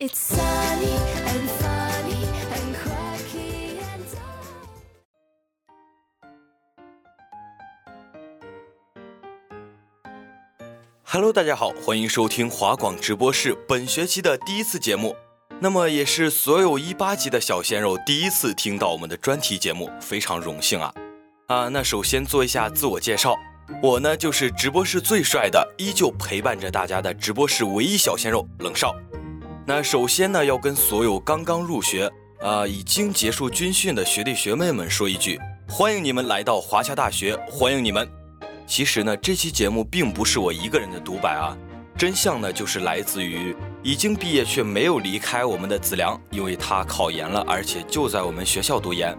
It's sunny Hello，大家好，欢迎收听华广直播室本学期的第一次节目，那么也是所有一八级的小鲜肉第一次听到我们的专题节目，非常荣幸啊！啊，那首先做一下自我介绍，我呢就是直播室最帅的，依旧陪伴着大家的直播室唯一小鲜肉冷少。那首先呢要跟所有刚刚入学啊已经结束军训的学弟学妹们说一句，欢迎你们来到华侨大学，欢迎你们。其实呢，这期节目并不是我一个人的独白啊，真相呢就是来自于已经毕业却没有离开我们的子良，因为他考研了，而且就在我们学校读研；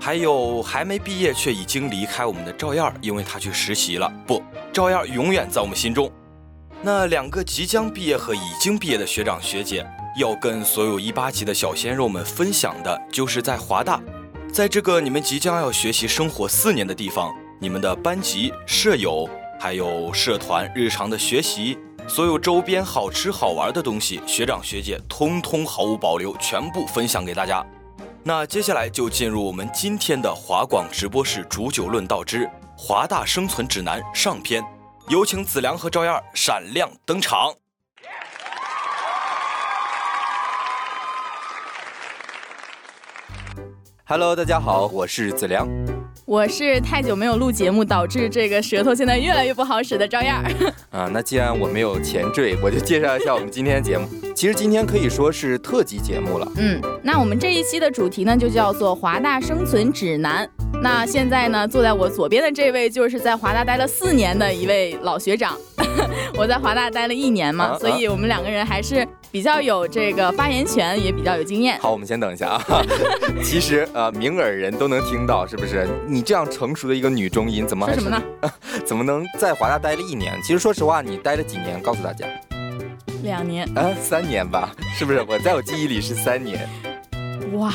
还有还没毕业却已经离开我们的赵燕儿，因为他去实习了。不，赵燕儿永远在我们心中。那两个即将毕业和已经毕业的学长学姐，要跟所有一八级的小鲜肉们分享的，就是在华大，在这个你们即将要学习生活四年的地方。你们的班级、舍友，还有社团、日常的学习，所有周边好吃好玩的东西，学长学姐通通毫无保留，全部分享给大家。那接下来就进入我们今天的华广直播室煮酒论道之华大生存指南上篇，有请子良和赵燕闪亮登场。Hello，大家好，我是子良。我是太久没有录节目，导致这个舌头现在越来越不好使的赵燕儿。啊，那既然我没有前缀，我就介绍一下我们今天的节目。其实今天可以说是特辑节目了。嗯，那我们这一期的主题呢，就叫做华大生存指南。那现在呢，坐在我左边的这位，就是在华大待了四年的一位老学长。我在华大待了一年嘛，所以我们两个人还是。比较有这个发言权，也比较有经验。好，我们先等一下啊。其实呃，明耳人都能听到，是不是？你这样成熟的一个女中音，怎么说什么呢？怎么能在华大待了一年？其实说实话，你待了几年？告诉大家，两年啊，三年吧，是不是？我在我记忆里是三年。哇，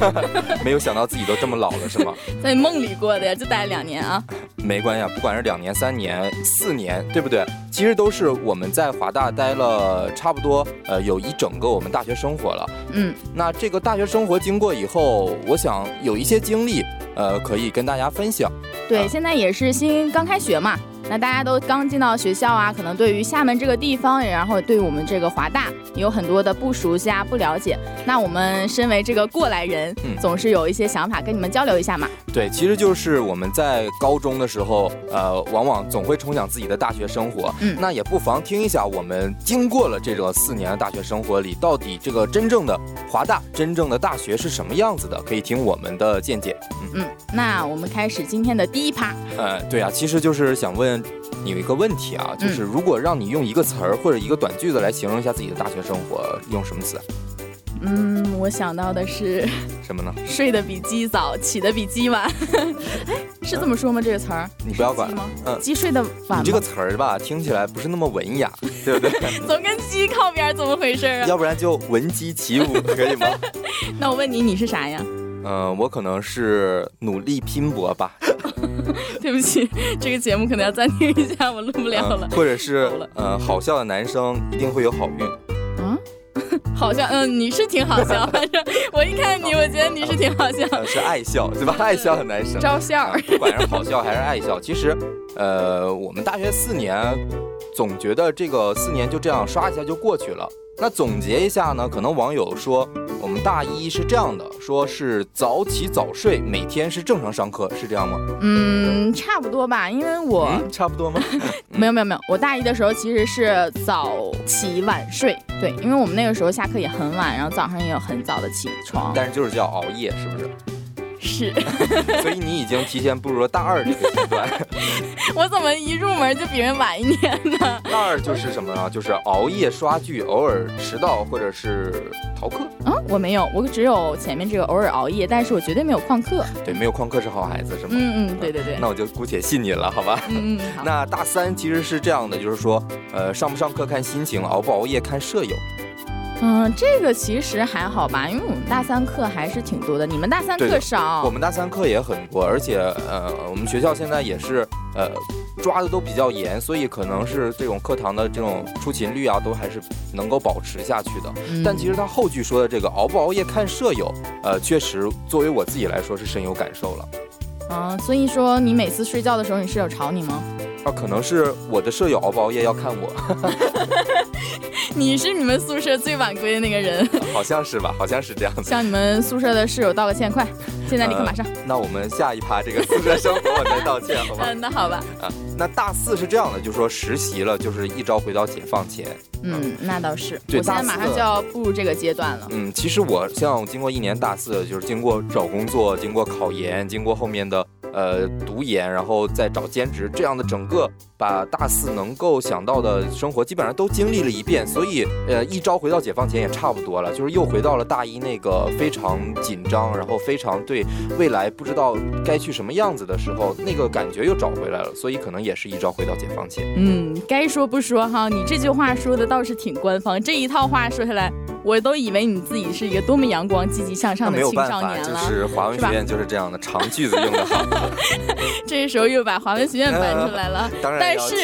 没有想到自己都这么老了，是吗？在梦里过的呀，就待了两年啊。没关系，啊，不管是两年、三年、四年，对不对？其实都是我们在华大待了差不多，呃，有一整个我们大学生活了。嗯，那这个大学生活经过以后，我想有一些经历，呃，可以跟大家分享。对，现在也是新刚开学嘛。那大家都刚进到学校啊，可能对于厦门这个地方，然后对我们这个华大有很多的不熟悉啊、不了解。那我们身为这个过来人，嗯总是有一些想法跟你们交流一下嘛。对，其实就是我们在高中的时候，呃，往往总会重想自己的大学生活。嗯，那也不妨听一下我们经过了这个四年的大学生活里，到底这个真正的华大、真正的大学是什么样子的？可以听我们的见解。嗯，那我们开始今天的第一趴。呃，对啊，其实就是想问。你有一个问题啊，就是如果让你用一个词儿或者一个短句子来形容一下自己的大学生活，用什么词？嗯，我想到的是 什么呢？睡得比鸡早，起得比鸡晚。哎，是这么说吗？这个词儿？你不要管。嗯，鸡睡得晚。你这个词儿吧，听起来不是那么文雅，对不对？总跟鸡靠边，怎么回事啊？要不然就闻鸡起舞，可以吗？那我问你，你是啥呀？嗯，我可能是努力拼搏吧。对不起，这个节目可能要暂停一下，我录不了了。或者是，呃，好笑的男生一定会有好运。啊，好笑，嗯，你是挺好笑，反正我一看你，我觉得你是挺好笑，是爱笑，对吧？爱笑的男生，招笑。不管是好笑还是爱笑，其实，呃，我们大学四年，总觉得这个四年就这样刷一下就过去了。那总结一下呢？可能网友说，我们大一是这样的，说是早起早睡，每天是正常上课，是这样吗？嗯，差不多吧，因为我差不多吗？没有没有没有，我大一的时候其实是早起晚睡，对，因为我们那个时候下课也很晚，然后早上也有很早的起床，但是就是叫熬夜，是不是？是，所以你已经提前步入了大二这个阶段。我怎么一入门就比人晚一年呢？大二就是什么呢？就是熬夜刷剧，偶尔迟到或者是逃课。啊，我没有，我只有前面这个偶尔熬夜，但是我绝对没有旷课。对，没有旷课是好孩子，是吗？嗯嗯，对对对。那我就姑且信你了，好吧？嗯嗯。那大三其实是这样的，就是说，呃，上不上课看心情，熬不熬夜看舍友。嗯，这个其实还好吧，因为我们大三课还是挺多的，你们大三课少，我们大三课也很多，而且呃，我们学校现在也是呃抓的都比较严，所以可能是这种课堂的这种出勤率啊，都还是能够保持下去的。但其实他后句说的这个熬不熬夜看舍友，呃，确实作为我自己来说是深有感受了。嗯，所以说你每次睡觉的时候，你室友吵你吗？啊，可能是我的舍友熬不熬夜要看我。你是你们宿舍最晚归的那个人，好像是吧？好像是这样子。向你们宿舍的室友道个歉，快！现在立刻马上。那我们下一趴这个宿舍生活我再道歉，好吧？嗯，那好吧。啊，那大四是这样的，就是说实习了，就是一朝回到解放前。嗯，那倒是。我现在马上就要步入这个阶段了。嗯，其实我像经过一年大四，就是经过找工作，经过考研，经过后面的。呃，读研，然后再找兼职，这样的整个把大四能够想到的生活基本上都经历了一遍，所以呃，一朝回到解放前也差不多了，就是又回到了大一那个非常紧张，然后非常对未来不知道该去什么样子的时候，那个感觉又找回来了，所以可能也是一朝回到解放前。嗯，该说不说哈，你这句话说的倒是挺官方，这一套话说下来。我都以为你自己是一个多么阳光、积极向上的青少年了，就是华文学院就是这样的，长句子用的好。这时候又把华文学院搬出来了，但是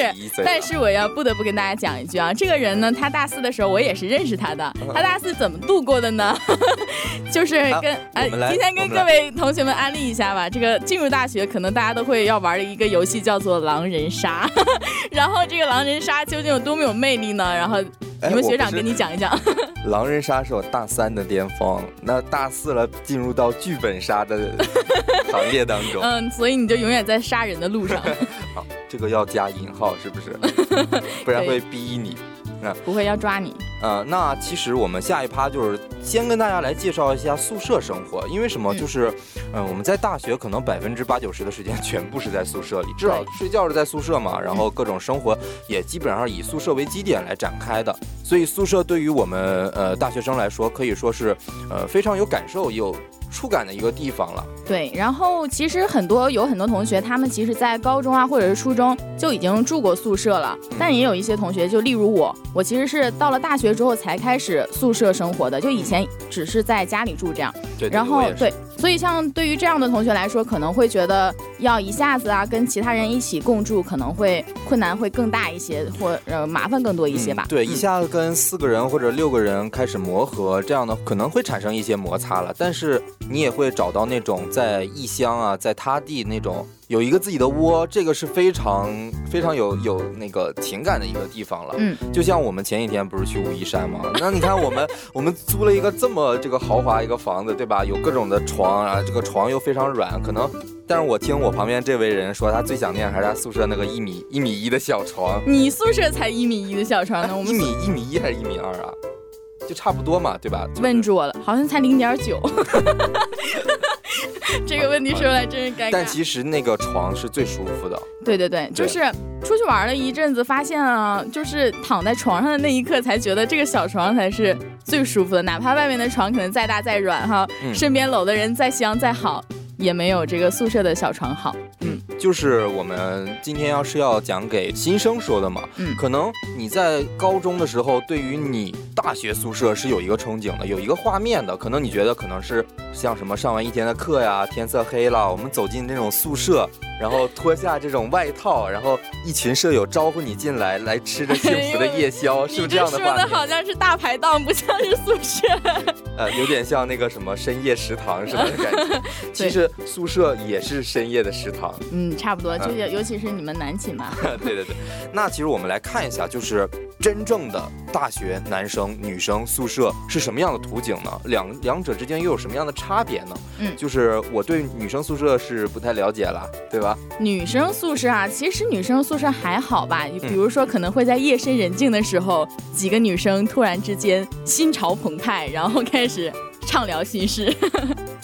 但是我要不得不跟大家讲一句啊，这个人呢，他大四的时候我也是认识他的，他大四怎么度过的呢？就是跟哎，今天跟各位同学们安利一下吧，这个进入大学可能大家都会要玩的一个游戏叫做狼人杀，然后这个狼人杀究竟有多么有魅力呢？然后。你们学长跟你讲一讲，狼人杀是我大三的巅峰，那大四了进入到剧本杀的 行列当中，嗯，所以你就永远在杀人的路上。好，这个要加引号是不是？不然会逼你。不会要抓你。呃，那其实我们下一趴就是先跟大家来介绍一下宿舍生活，因为什么？就是，嗯，我们在大学可能百分之八九十的时间全部是在宿舍里，至少睡觉是在宿舍嘛，然后各种生活也基本上以宿舍为基点来展开的，所以宿舍对于我们呃大学生来说，可以说是呃非常有感受有。触感的一个地方了。对，然后其实很多有很多同学，他们其实在高中啊或者是初中就已经住过宿舍了，但也有一些同学，就例如我，我其实是到了大学之后才开始宿舍生活的，就以前只是在家里住这样。对，然后对。所以，像对于这样的同学来说，可能会觉得要一下子啊跟其他人一起共住，可能会困难会更大一些，或呃麻烦更多一些吧。对，一下子跟四个人或者六个人开始磨合，这样的可能会产生一些摩擦了。但是你也会找到那种在异乡啊，在他地那种。有一个自己的窝，这个是非常非常有有那个情感的一个地方了。嗯，就像我们前几天不是去武夷山吗？那你看我们 我们租了一个这么这个豪华一个房子，对吧？有各种的床啊，这个床又非常软，可能。但是我听我旁边这位人说，他最想念还是他宿舍那个一米一米一的小床。你宿舍才一米一的小床呢？我们一米一米一还是一米二啊？就差不多嘛，对吧？问住我了，好像才零点九。这个问题说来真是尴尬。但其实那个床是最舒服的。对对对，就是出去玩了一阵子，发现啊，就是躺在床上的那一刻，才觉得这个小床才是最舒服的。哪怕外面的床可能再大再软哈，身边搂的人再香再好。也没有这个宿舍的小床好，嗯，就是我们今天要是要讲给新生说的嘛，嗯，可能你在高中的时候，对于你大学宿舍是有一个憧憬的，有一个画面的，可能你觉得可能是像什么上完一天的课呀，天色黑了，我们走进那种宿舍，然后脱下这种外套，然后一群舍友招呼你进来，来吃着幸福的夜宵，是不是这样的话？说的好像是大排档，不像是宿舍。呃，有点像那个什么深夜食堂什么的感觉。其实宿舍也是深夜的食堂。嗯，差不多，就是尤其是你们男寝嘛。对对对。那其实我们来看一下，就是真正的大学男生女生宿舍是什么样的图景呢？两两者之间又有什么样的差别呢？嗯，就是我对女生宿舍是不太了解了，对吧？女生宿舍啊，其实女生宿舍还好吧？比如说可能会在夜深人静的时候，几个女生突然之间心潮澎湃，然后开始。畅聊心事，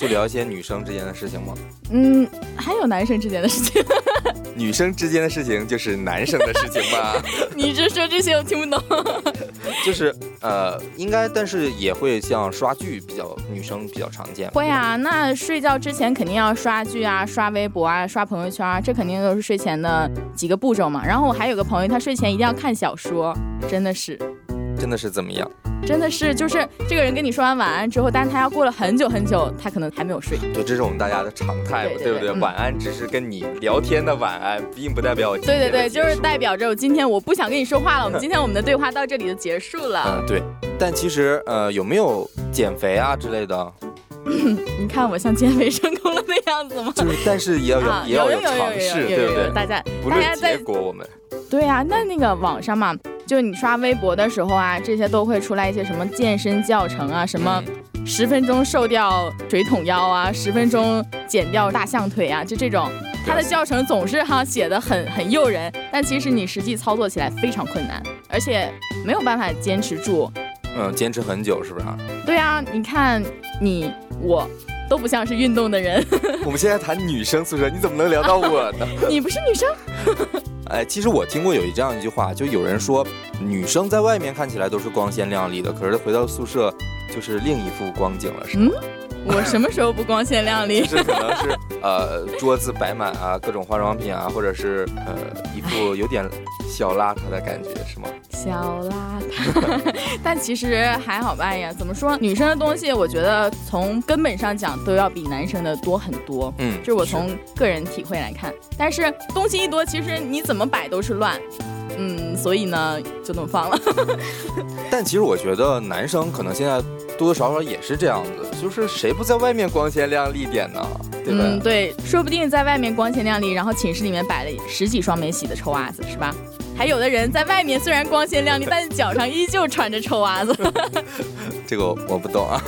就聊一些女生之间的事情吗？嗯，还有男生之间的事情。女生之间的事情就是男生的事情吧？你这说这些我听不懂。就是呃，应该，但是也会像刷剧比较，女生比较常见。会啊，那睡觉之前肯定要刷剧啊，刷微博啊，刷朋友圈啊，这肯定都是睡前的几个步骤嘛。然后我还有个朋友，他睡前一定要看小说，真的是。真的是怎么样？真的是，就是这个人跟你说完晚安之后，但是他要过了很久很久，他可能还没有睡。对，这是我们大家的常态，对不对？晚安只是跟你聊天的晚安，并不代表对对对，就是代表着我今天我不想跟你说话了。我们 今天我们的对话到这里就结束了。嗯，对。但其实呃，有没有减肥啊之类的？你看我像减肥成功了的样子吗？就是，但是也要有也要有尝试，对不对？大家不论结果我们。对啊，那那个网上嘛。就你刷微博的时候啊，这些都会出来一些什么健身教程啊，什么十分钟瘦掉水桶腰啊，十分钟减掉大象腿啊，就这种，它的教程总是哈写的很很诱人，但其实你实际操作起来非常困难，而且没有办法坚持住。嗯，坚持很久是不是？对啊，你看你我都不像是运动的人。我们现在谈女生宿舍，你怎么能聊到我呢？你不是女生。哎，其实我听过有一这样一句话，就有人说，女生在外面看起来都是光鲜亮丽的，可是回到宿舍就是另一副光景了，是吗？我什么时候不光鲜亮丽？是可能是呃，桌子摆满啊，各种化妆品啊，或者是呃，一副有点小邋遢的感觉，是吗？小邋遢，但其实还好吧呀。怎么说？女生的东西，我觉得从根本上讲都要比男生的多很多。嗯，就是我从个人体会来看。但是东西一多，其实你怎么摆都是乱。嗯，所以呢，就那么放了。但其实我觉得男生可能现在多多少少也是这样子，就是谁不在外面光鲜亮丽点呢？对吧？嗯，对，说不定在外面光鲜亮丽，然后寝室里面摆了十几双没洗的臭袜子，是吧？还有的人在外面虽然光鲜亮丽，但是脚上依旧穿着臭袜子。这个我不懂啊。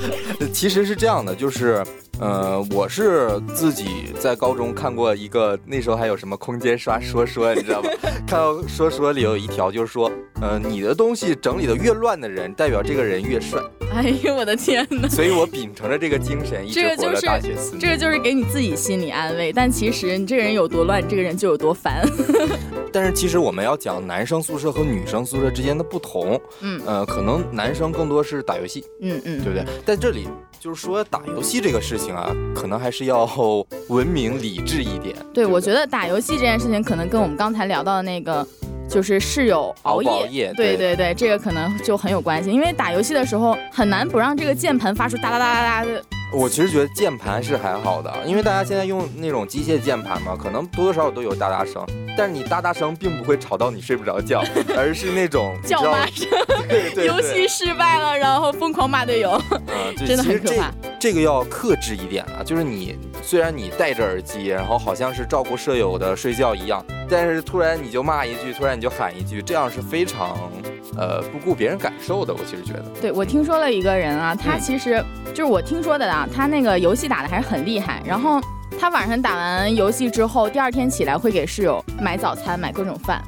其实是这样的，就是，呃，我是自己在高中看过一个，那时候还有什么空间刷说说，你知道吗？看到说说里有一条，就是说，呃，你的东西整理的越乱的人，代表这个人越帅。哎呦我的天哪！所以我秉承着这个精神，一直活到大学四年。这个就是给你自己心理安慰，但其实你这个人有多乱，这个人就有多烦。但是其实我们要讲男生宿舍和女生宿舍之间的不同，嗯，呃，可能男生更多是打游戏，嗯嗯，对不对？在这里就是说打游戏这个事情啊，可能还是要文明理智一点。对，我觉得打游戏这件事情可能跟我们刚才聊到的那个。就是室友熬夜，对对对，这个可能就很有关系，因为打游戏的时候很难不让这个键盘发出哒哒哒哒哒的。我其实觉得键盘是还好的，因为大家现在用那种机械键盘嘛，可能多多少少都有哒哒声，但是你哒哒声并不会吵到你睡不着觉，而是那种叫骂声。游戏失败了，然后疯狂骂队友，真的很可怕。这个要克制一点啊，就是你虽然你戴着耳机，然后好像是照顾舍友的睡觉一样，但是突然你就骂一句，突然你就喊一句，这样是非常。呃，不顾别人感受的，我其实觉得，对我听说了一个人啊，他其实就是我听说的啊，他那个游戏打的还是很厉害，然后他晚上打完游戏之后，第二天起来会给室友买早餐，买各种饭，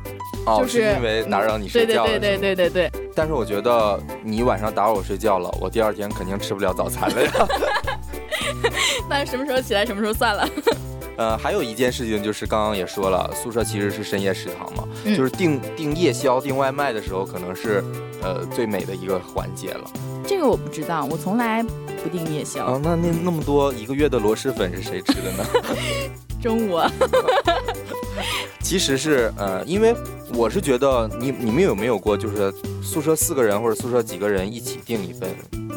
哦，是因为打扰你睡觉，对对对对对对。但是我觉得你晚上打扰我睡觉了，我第二天肯定吃不了早餐了呀。那什么时候起来，什么时候算了。呃，还有一件事情就是刚刚也说了，宿舍其实是深夜食堂嘛，就是订订夜宵、订外卖的时候，可能是呃最美的一个环节了。这个我不知道，我从来不订夜宵。啊，那那那么多一个月的螺蛳粉是谁吃的呢？中午。其实是呃，因为我是觉得你你们有没有过，就是宿舍四个人或者宿舍几个人一起订一份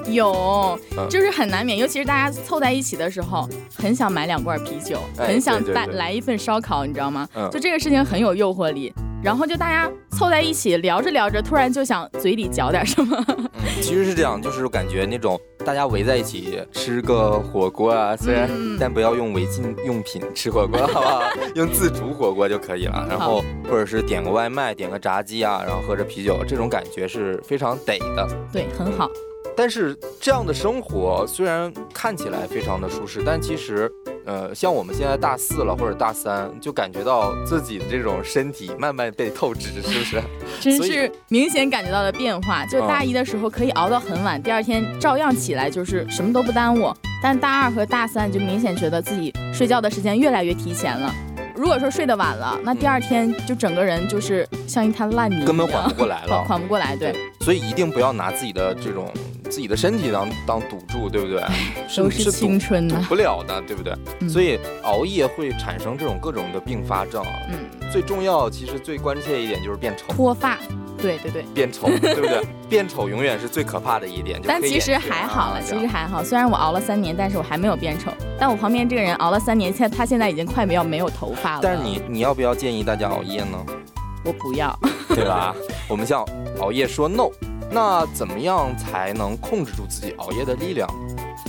有，就是很难免，尤其是大家凑在一起的时候，很想买两罐啤酒，很想带来一份烧烤，你知道吗？就这个事情很有诱惑力。然后就大家凑在一起聊着聊着，突然就想嘴里嚼点什么。嗯，其实是这样，就是感觉那种大家围在一起吃个火锅啊，虽然但不要用违禁用品吃火锅，好不好？用自煮火锅就可以了。然后或者是点个外卖，点个炸鸡啊，然后喝着啤酒，这种感觉是非常得的。对，很好。但是这样的生活虽然看起来非常的舒适，但其实。呃，像我们现在大四了或者大三，就感觉到自己的这种身体慢慢被透支，是不是？真是明显感觉到了变化。就大一的时候可以熬到很晚，第二天照样起来，就是什么都不耽误。但大二和大三就明显觉得自己睡觉的时间越来越提前了。如果说睡得晚了，那第二天就整个人就是像一滩烂泥，根本缓不过来了，缓不过来。对，所以一定不要拿自己的这种。自己的身体当当赌注，对不对？都是青春赌不了的，对不对？所以熬夜会产生这种各种的并发症。嗯，最重要，其实最关键一点就是变丑、脱发。对对对，变丑，对不对？变丑永远是最可怕的一点。但其实还好了，其实还好。虽然我熬了三年，但是我还没有变丑。但我旁边这个人熬了三年，现在他现在已经快要没有头发了。但是你你要不要建议大家熬夜呢？我不要，对吧？我们向熬夜说 no。那怎么样才能控制住自己熬夜的力量？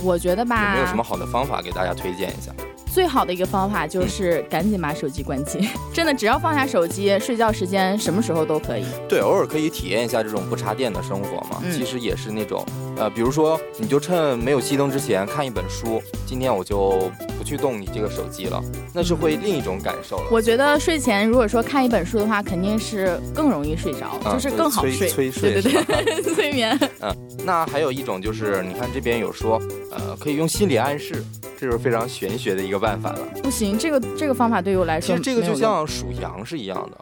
我觉得吧，有没有什么好的方法给大家推荐一下？最好的一个方法就是赶紧把手机关机，真的，只要放下手机，睡觉时间什么时候都可以。对，偶尔可以体验一下这种不插电的生活嘛。其实也是那种，呃，比如说，你就趁没有熄灯之前看一本书。今天我就不去动你这个手机了，那是会另一种感受了。我觉得睡前如果说看一本书的话，肯定是更容易睡着，就是更好睡。催睡，对对对，催眠。嗯，那还有一种就是，你看这边有说，呃，可以用心理暗示。这是非常玄学的一个办法了。不行，这个这个方法对于我来说，其实这个就像数羊是一样的。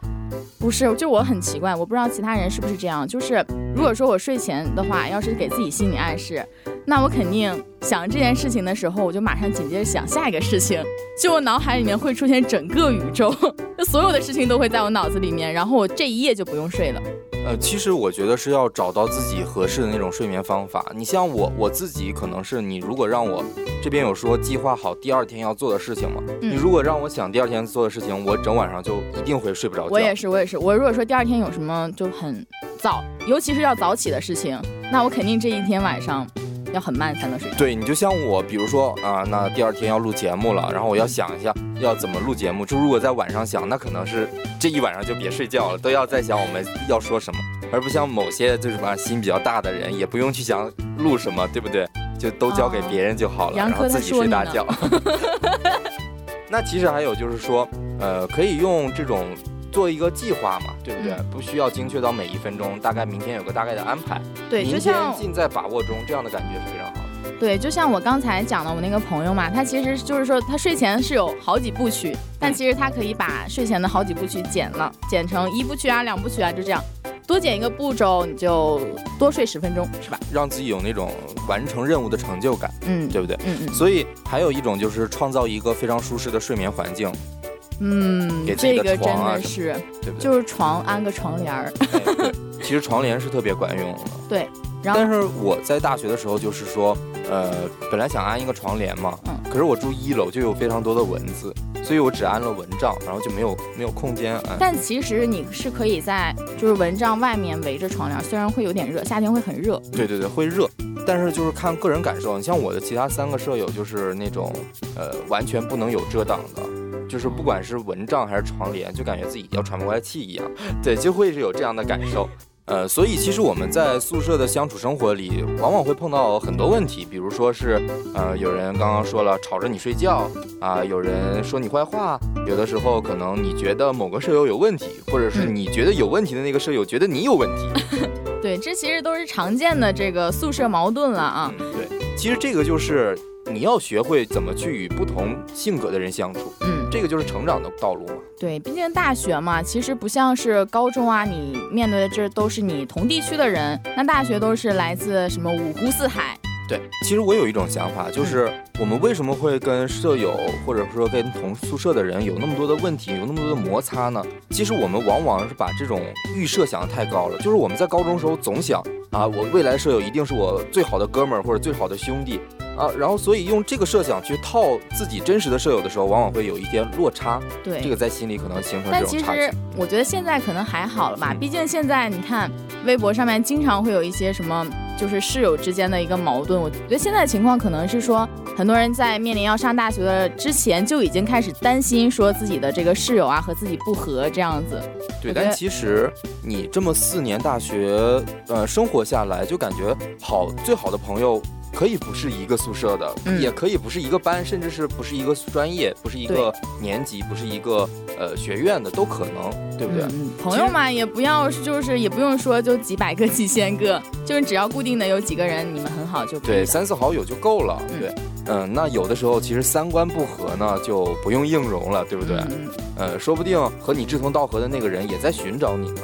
不是，就我很奇怪，我不知道其他人是不是这样。就是如果说我睡前的话，要是给自己心理暗示，那我肯定想这件事情的时候，我就马上紧接着想下一个事情，就我脑海里面会出现整个宇宙，所有的事情都会在我脑子里面，然后我这一夜就不用睡了。呃，其实我觉得是要找到自己合适的那种睡眠方法。你像我，我自己可能是你，如果让我这边有说计划好第二天要做的事情嘛，你如果让我想第二天做的事情，我整晚上就一定会睡不着觉。我也是，我也是。我如果说第二天有什么就很早，尤其是要早起的事情，那我肯定这一天晚上。要很慢才能睡。对你就像我，比如说啊，那第二天要录节目了，然后我要想一下要怎么录节目。就如果在晚上想，那可能是这一晚上就别睡觉了，都要在想我们要说什么，而不像某些就是吧心比较大的人，也不用去想录什么，对不对？就都交给别人就好了，然后自己睡大觉。那其实还有就是说，呃，可以用这种。做一个计划嘛，对不对？不需要精确到每一分钟，大概明天有个大概的安排。对，就像尽在把握中，这样的感觉是非常好的。对，就像我刚才讲的，我那个朋友嘛，他其实就是说，他睡前是有好几部曲，但其实他可以把睡前的好几部曲剪了，剪成一部曲啊、两部曲啊，就这样，多剪一个步骤，你就多睡十分钟，是吧？让自己有那种完成任务的成就感，嗯，对不对？嗯嗯。所以还有一种就是创造一个非常舒适的睡眠环境。嗯，这个真的是，对不对？就是床安个床帘儿，其实床帘是特别管用的。对，但是我在大学的时候就是说，呃，本来想安一个床帘嘛，嗯，可是我住一楼就有非常多的蚊子，所以我只安了蚊帐，然后就没有没有空间安。但其实你是可以在就是蚊帐外面围着床帘，虽然会有点热，夏天会很热。对对对，会热，但是就是看个人感受。你像我的其他三个舍友就是那种，呃，完全不能有遮挡的。就是不管是蚊帐还是床帘，就感觉自己要喘不过来气一样，对，就会是有这样的感受。呃，所以其实我们在宿舍的相处生活里，往往会碰到很多问题，比如说是，呃，有人刚刚说了吵着你睡觉啊，有人说你坏话，有的时候可能你觉得某个舍友有问题，或者是你觉得有问题的那个舍友觉得你有问题。对，这其实都是常见的这个宿舍矛盾了啊。对，其实这个就是。你要学会怎么去与不同性格的人相处，嗯，这个就是成长的道路嘛。对，毕竟大学嘛，其实不像是高中啊，你面对的这都是你同地区的人，那大学都是来自什么五湖四海，对，其实我有一种想法，就是我们为什么会跟舍友或者说跟同宿舍的人有那么多的问题，有那么多的摩擦呢？其实我们往往是把这种预设想得太高了，就是我们在高中时候总想啊，我未来舍友一定是我最好的哥们儿或者最好的兄弟。啊，然后所以用这个设想去套自己真实的舍友的时候，往往会有一些落差。对，这个在心里可能形成这种差距。但其实我觉得现在可能还好了吧，毕竟现在你看微博上面经常会有一些什么，就是室友之间的一个矛盾。我觉得现在的情况可能是说，很多人在面临要上大学的之前就已经开始担心，说自己的这个室友啊和自己不和这样子。对，但其实你这么四年大学呃生活下来，就感觉好最好的朋友。可以不是一个宿舍的，也可以不是一个班，甚至是不是一个专业，不是一个年级，不是一个呃学院的都可能，对不对？朋友嘛，也不要就是也不用说就几百个、几千个，就是只要固定的有几个人，你们很好就可以。对，三四好友就够了。对，嗯，那有的时候其实三观不合呢，就不用硬融了，对不对？呃，说不定和你志同道合的那个人也在寻找你呢。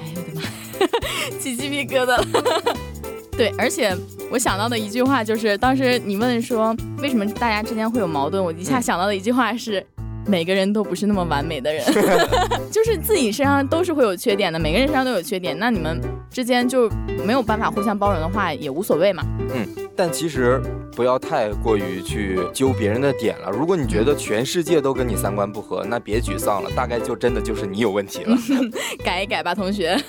哎呦我的妈，起鸡皮疙瘩了。对，而且。我想到的一句话就是，当时你问说为什么大家之间会有矛盾，我一下想到的一句话是，每个人都不是那么完美的人 就是自己身上都是会有缺点的，每个人身上都有缺点，那你们之间就没有办法互相包容的话，也无所谓嘛。嗯，但其实不要太过于去揪别人的点了。如果你觉得全世界都跟你三观不合，那别沮丧了，大概就真的就是你有问题了。改一改吧，同学。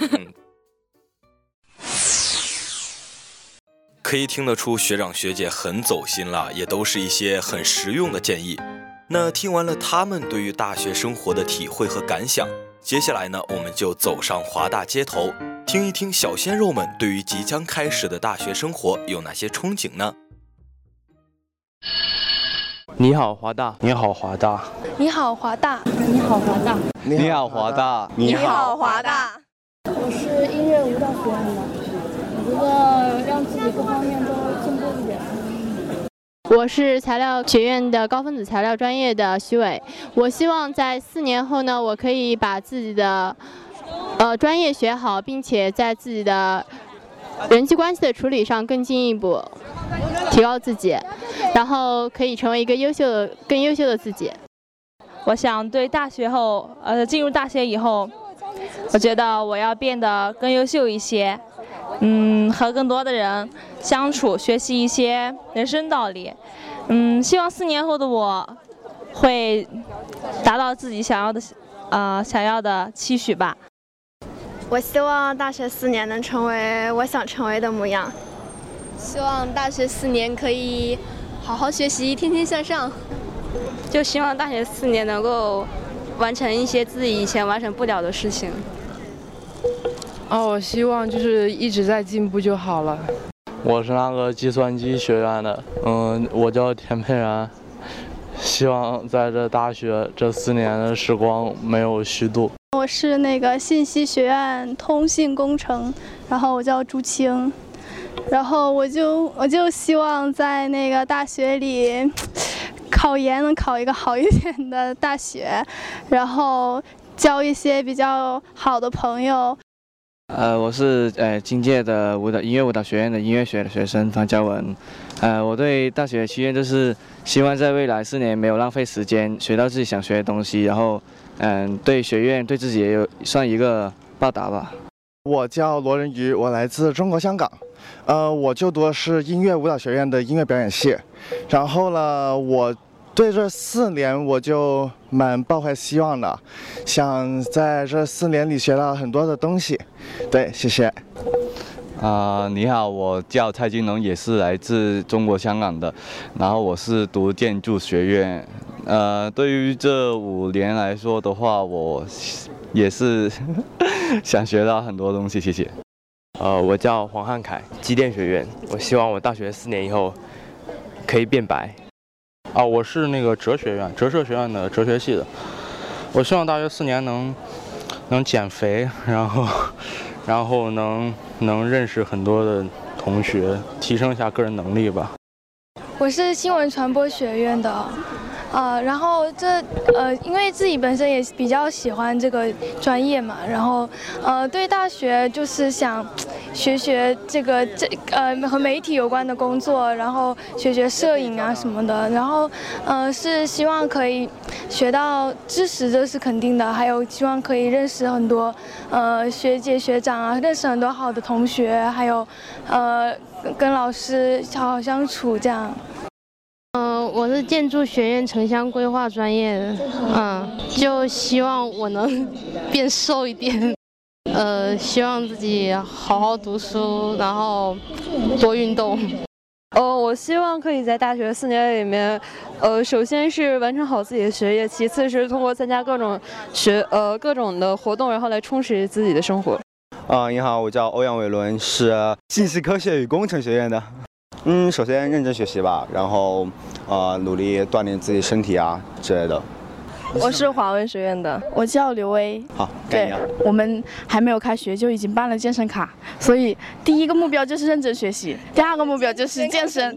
可以听得出学长学姐很走心了，也都是一些很实用的建议。那听完了他们对于大学生活的体会和感想，接下来呢，我们就走上华大街头，听一听小鲜肉们对于即将开始的大学生活有哪些憧憬呢？你好，华大。你好，华大。你好，华大。你好，华大。你好，华大。你好，华大。我是音乐舞蹈学院的。觉得让自己各方面都进步一点。我是材料学院的高分子材料专业的徐伟，我希望在四年后呢，我可以把自己的呃专业学好，并且在自己的人际关系的处理上更进一步，提高自己，然后可以成为一个优秀的、更优秀的自己。我想对大学后，呃，进入大学以后，我觉得我要变得更优秀一些。嗯，和更多的人相处，学习一些人生道理。嗯，希望四年后的我会达到自己想要的，呃，想要的期许吧。我希望大学四年能成为我想成为的模样。希望大学四年可以好好学习，天天向上。就希望大学四年能够完成一些自己以前完成不了的事情。哦，我希望就是一直在进步就好了。我是那个计算机学院的，嗯，我叫田佩然。希望在这大学这四年的时光没有虚度。我是那个信息学院通信工程，然后我叫朱青，然后我就我就希望在那个大学里考研能考一个好一点的大学，然后交一些比较好的朋友。呃，我是呃今届的舞蹈音乐舞蹈学院的音乐学的学生方嘉文。呃，我对大学期愿就是希望在未来四年没有浪费时间，学到自己想学的东西，然后嗯，对学院对自己也有算一个报答吧。我叫罗仁宇，我来自中国香港。呃，我就读的是音乐舞蹈学院的音乐表演系。然后呢，我。对这四年我就蛮抱怀希望的，想在这四年里学到很多的东西。对，谢谢。啊，你好，我叫蔡金龙，也是来自中国香港的，然后我是读建筑学院。呃，对于这五年来说的话，我也是 想学到很多东西。谢谢。呃，我叫黄汉凯，机电学院。我希望我大学四年以后可以变白。啊，我是那个哲学院哲社学院的哲学系的。我希望大学四年能能减肥，然后然后能能认识很多的同学，提升一下个人能力吧。我是新闻传播学院的，呃，然后这呃，因为自己本身也比较喜欢这个专业嘛，然后呃，对大学就是想学学这个这呃和媒体有关的工作，然后学学摄影啊什么的，然后呃是希望可以学到知识，这是肯定的，还有希望可以认识很多呃学姐学长啊，认识很多好的同学，还有呃跟老师好好相处这样。嗯，我是建筑学院城乡规划专业的，嗯，就希望我能变瘦一点，呃，希望自己好好读书，然后多运动。呃，我希望可以在大学四年里面，呃，首先是完成好自己的学业，其次是通过参加各种学呃各种的活动，然后来充实自己的生活。啊，你好，我叫欧阳伟伦，是信息科学与工程学院的。嗯，首先认真学习吧，然后，呃，努力锻炼自己身体啊之类的。我是华文学院的，我叫刘威。好，对，我们还没有开学就已经办了健身卡，所以第一个目标就是认真学习，第二个目标就是健身。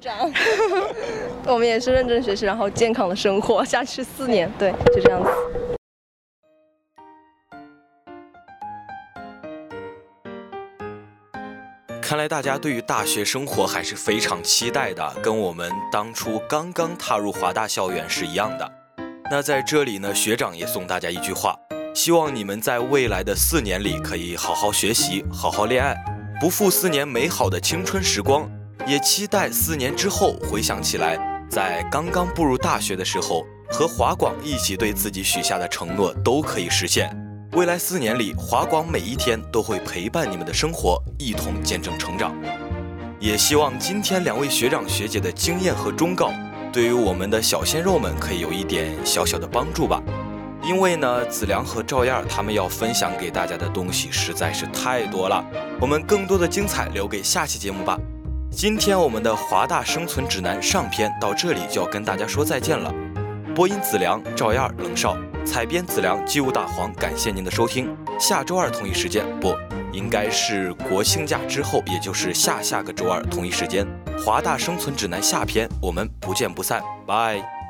我们也是认真学习，然后健康的生活下去四年，对，就这样子。看来大家对于大学生活还是非常期待的，跟我们当初刚刚踏入华大校园是一样的。那在这里呢，学长也送大家一句话：希望你们在未来的四年里可以好好学习，好好恋爱，不负四年美好的青春时光。也期待四年之后回想起来，在刚刚步入大学的时候，和华广一起对自己许下的承诺都可以实现。未来四年里，华广每一天都会陪伴你们的生活，一同见证成长。也希望今天两位学长学姐的经验和忠告，对于我们的小鲜肉们可以有一点小小的帮助吧。因为呢，子良和赵燕他们要分享给大家的东西实在是太多了，我们更多的精彩留给下期节目吧。今天我们的华大生存指南上篇到这里就要跟大家说再见了。播音子良、赵燕、冷少。采编子良，机务大黄，感谢您的收听。下周二同一时间，不，应该是国庆假之后，也就是下下个周二同一时间，《华大生存指南》下篇，我们不见不散，拜。